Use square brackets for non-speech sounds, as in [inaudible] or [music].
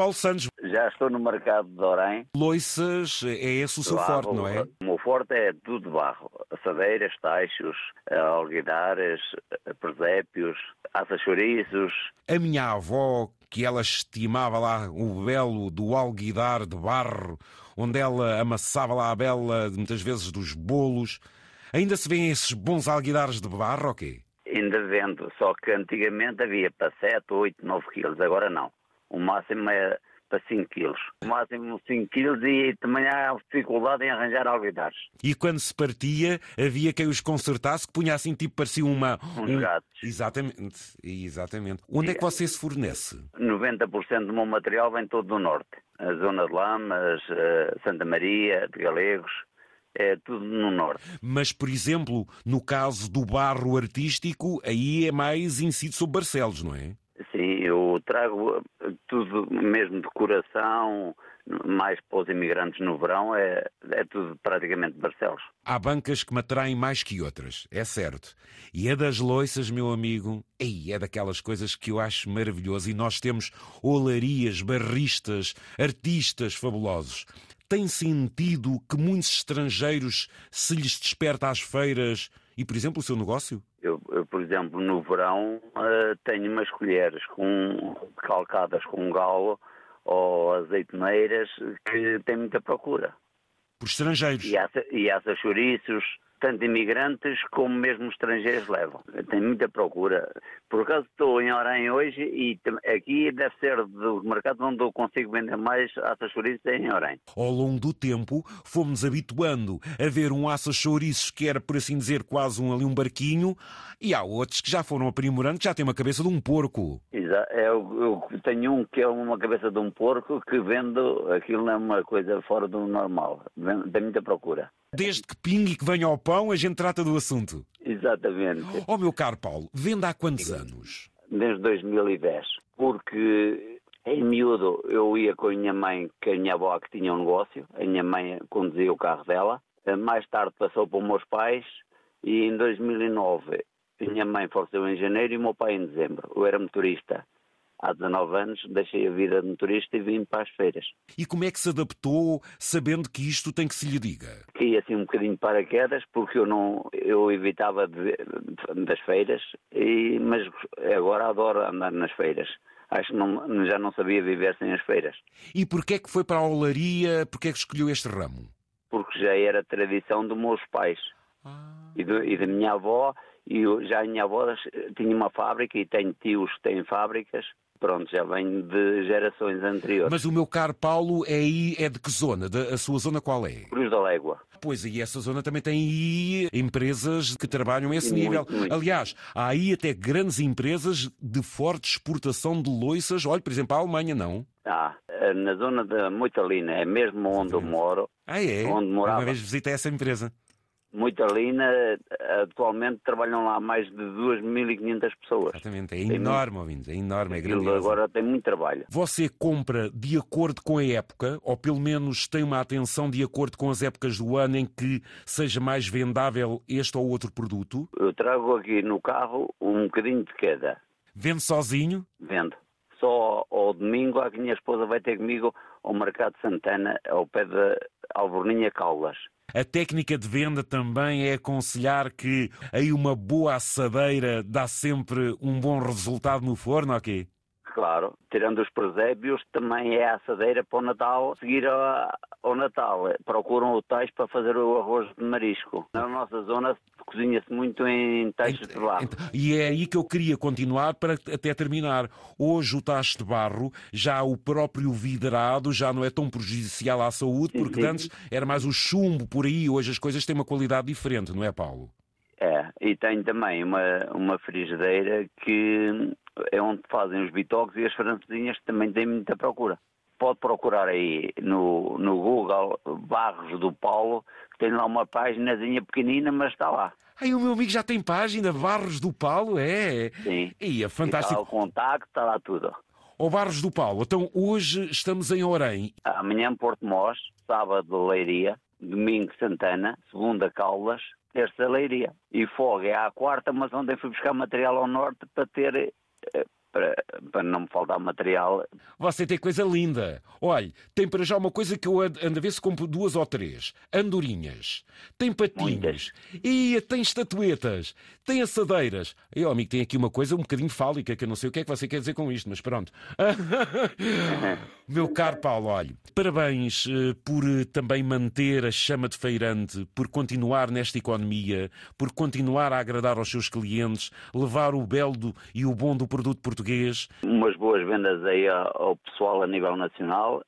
Paulo Santos. Já estou no mercado de Orém. Loiças é esse o seu forte, não é? O meu forte é tudo de barro. Assadeiras, taixos, alguidares, presépios, assas-chouriços. A minha avó, que ela estimava lá o belo do alguidar de barro, onde ela amassava lá a bela, muitas vezes, dos bolos. Ainda se vêem esses bons alguidares de barro ou quê? Ainda vendo, só que antigamente havia para 7, 8, 9 quilos, agora não. O máximo é para 5 quilos. O máximo 5 quilos e também há dificuldade em arranjar alguidares. E quando se partia, havia quem os consertasse, que punha assim, tipo, parecia uma... Uns um... gatos. Exatamente, exatamente. Onde é que você se fornece? 90% do meu material vem todo do norte. A zona de Lamas, Santa Maria, de Galegos, é tudo no norte. Mas, por exemplo, no caso do barro artístico, aí é mais incide sobre Barcelos, não é? Sim, eu trago tudo, mesmo decoração, mais para os imigrantes no verão, é, é tudo praticamente Barcelos. Há bancas que me atraem mais que outras, é certo. E é das loiças, meu amigo, ei, é daquelas coisas que eu acho maravilhoso. E nós temos olarias, barristas, artistas fabulosos tem sentido que muitos estrangeiros se lhes desperta às feiras e, por exemplo, o seu negócio? Eu, eu por exemplo, no verão uh, tenho umas colheres com, calcadas com galo ou azeitoeiras que têm muita procura. Por estrangeiros? E há, e chouriços, tanto imigrantes como mesmo estrangeiros levam. Tem muita procura. Por acaso estou em Orem hoje e aqui deve ser dos mercados onde eu consigo vender mais assas chouriços é em Orem. Ao longo do tempo fomos habituando a ver um assas chouriços que era, por assim dizer, quase um, ali um barquinho e há outros que já foram aprimorando que já têm uma cabeça de um porco. Exato. Eu, eu tenho um que é uma cabeça de um porco que vendo, aquilo não é uma coisa fora do normal. Tem muita procura. Desde que pingue e que venha ao pão, a gente trata do assunto. Exatamente. Oh, meu caro Paulo, vende há quantos anos? Desde 2010. Porque em miúdo eu ia com a minha mãe, que a minha avó que tinha um negócio, a minha mãe conduzia o carro dela. Mais tarde passou para os meus pais e em 2009 a minha mãe faleceu em janeiro e o meu pai em dezembro. Eu era motorista há 19 anos, deixei a vida de motorista e vim para as feiras. E como é que se adaptou, sabendo que isto tem que se lhe diga? Caí assim um bocadinho para quedas, porque eu não eu evitava de, de, das feiras, e, mas agora adoro andar nas feiras. Acho que não, já não sabia viver sem as feiras. E porquê é que foi para a olaria? Porquê é que escolheu este ramo? Porque já era tradição dos meus pais ah. e, do, e da minha avó, e já a minha avó tinha uma fábrica e tenho tios que têm fábricas pronto, já vem de gerações anteriores. Mas o meu caro Paulo é aí, é de que zona? De, a sua zona qual é? Cruz da Légua. Pois aí essa zona também tem aí empresas que trabalham a esse Muito, nível. muito. Aliás, há aí até grandes empresas de forte exportação de loiças. Olha, por exemplo, a Alemanha, não? Ah, na zona da Moitalina, é mesmo onde eu moro. Ah, é? Onde morava. Uma vez visitei essa empresa. Muitalina, atualmente trabalham lá mais de 2.500 pessoas. Exatamente, é Tem enorme, ouvintes, é enorme, é grandioso. agora tem muito trabalho. Você compra de acordo com a época, ou pelo menos tem uma atenção de acordo com as épocas do ano em que seja mais vendável este ou outro produto? Eu trago aqui no carro um bocadinho de cada. Vende sozinho? Vendo. Só ao domingo, a minha esposa vai ter comigo ao Mercado de Santana, ao pé da Alvorninha Caldas. A técnica de venda também é aconselhar que aí uma boa assadeira dá sempre um bom resultado no forno, ok? Claro, tirando os presépios, também é a assadeira para o Natal, seguir a- ao Natal. Procuram hotéis para fazer o arroz de marisco. Na nossa zona cozinha-se muito em teixos de barro. E é aí que eu queria continuar para até terminar. Hoje o tacho de barro, já o próprio vidrado, já não é tão prejudicial à saúde, Sim, porque sim. antes era mais o chumbo por aí. Hoje as coisas têm uma qualidade diferente, não é, Paulo? E tem também uma, uma frigideira que é onde fazem os bitoques e as francesinhas que também têm muita procura. Pode procurar aí no, no Google Barros do Paulo, que tem lá uma paginazinha pequenina, mas está lá. Aí o meu amigo já tem página, Barros do Paulo, é? Sim. E é está fantástico. lá o contacto, está lá tudo. Ó Barros do Paulo, então hoje estamos em Orem. Amanhã Porto Mós, sábado Leiria, domingo Santana, segunda Caldas, terça Leiria. E folga é à quarta, mas ontem fui buscar material ao norte para ter eh, para, para não me faltar material. Você tem coisa linda. Olha, tem para já uma coisa que eu ando a ver se compro duas ou três. Andorinhas. Tem patinhos. E tem estatuetas. Tem assadeiras. E, oh, amigo, tem aqui uma coisa um bocadinho fálica que eu não sei o que é que você quer dizer com isto, mas pronto. [laughs] Meu caro Paulo, olhe, parabéns uh, por uh, também manter a chama de feirante, por continuar nesta economia, por continuar a agradar aos seus clientes, levar o belo e o bom do produto português. Umas boas vendas aí ao pessoal a nível nacional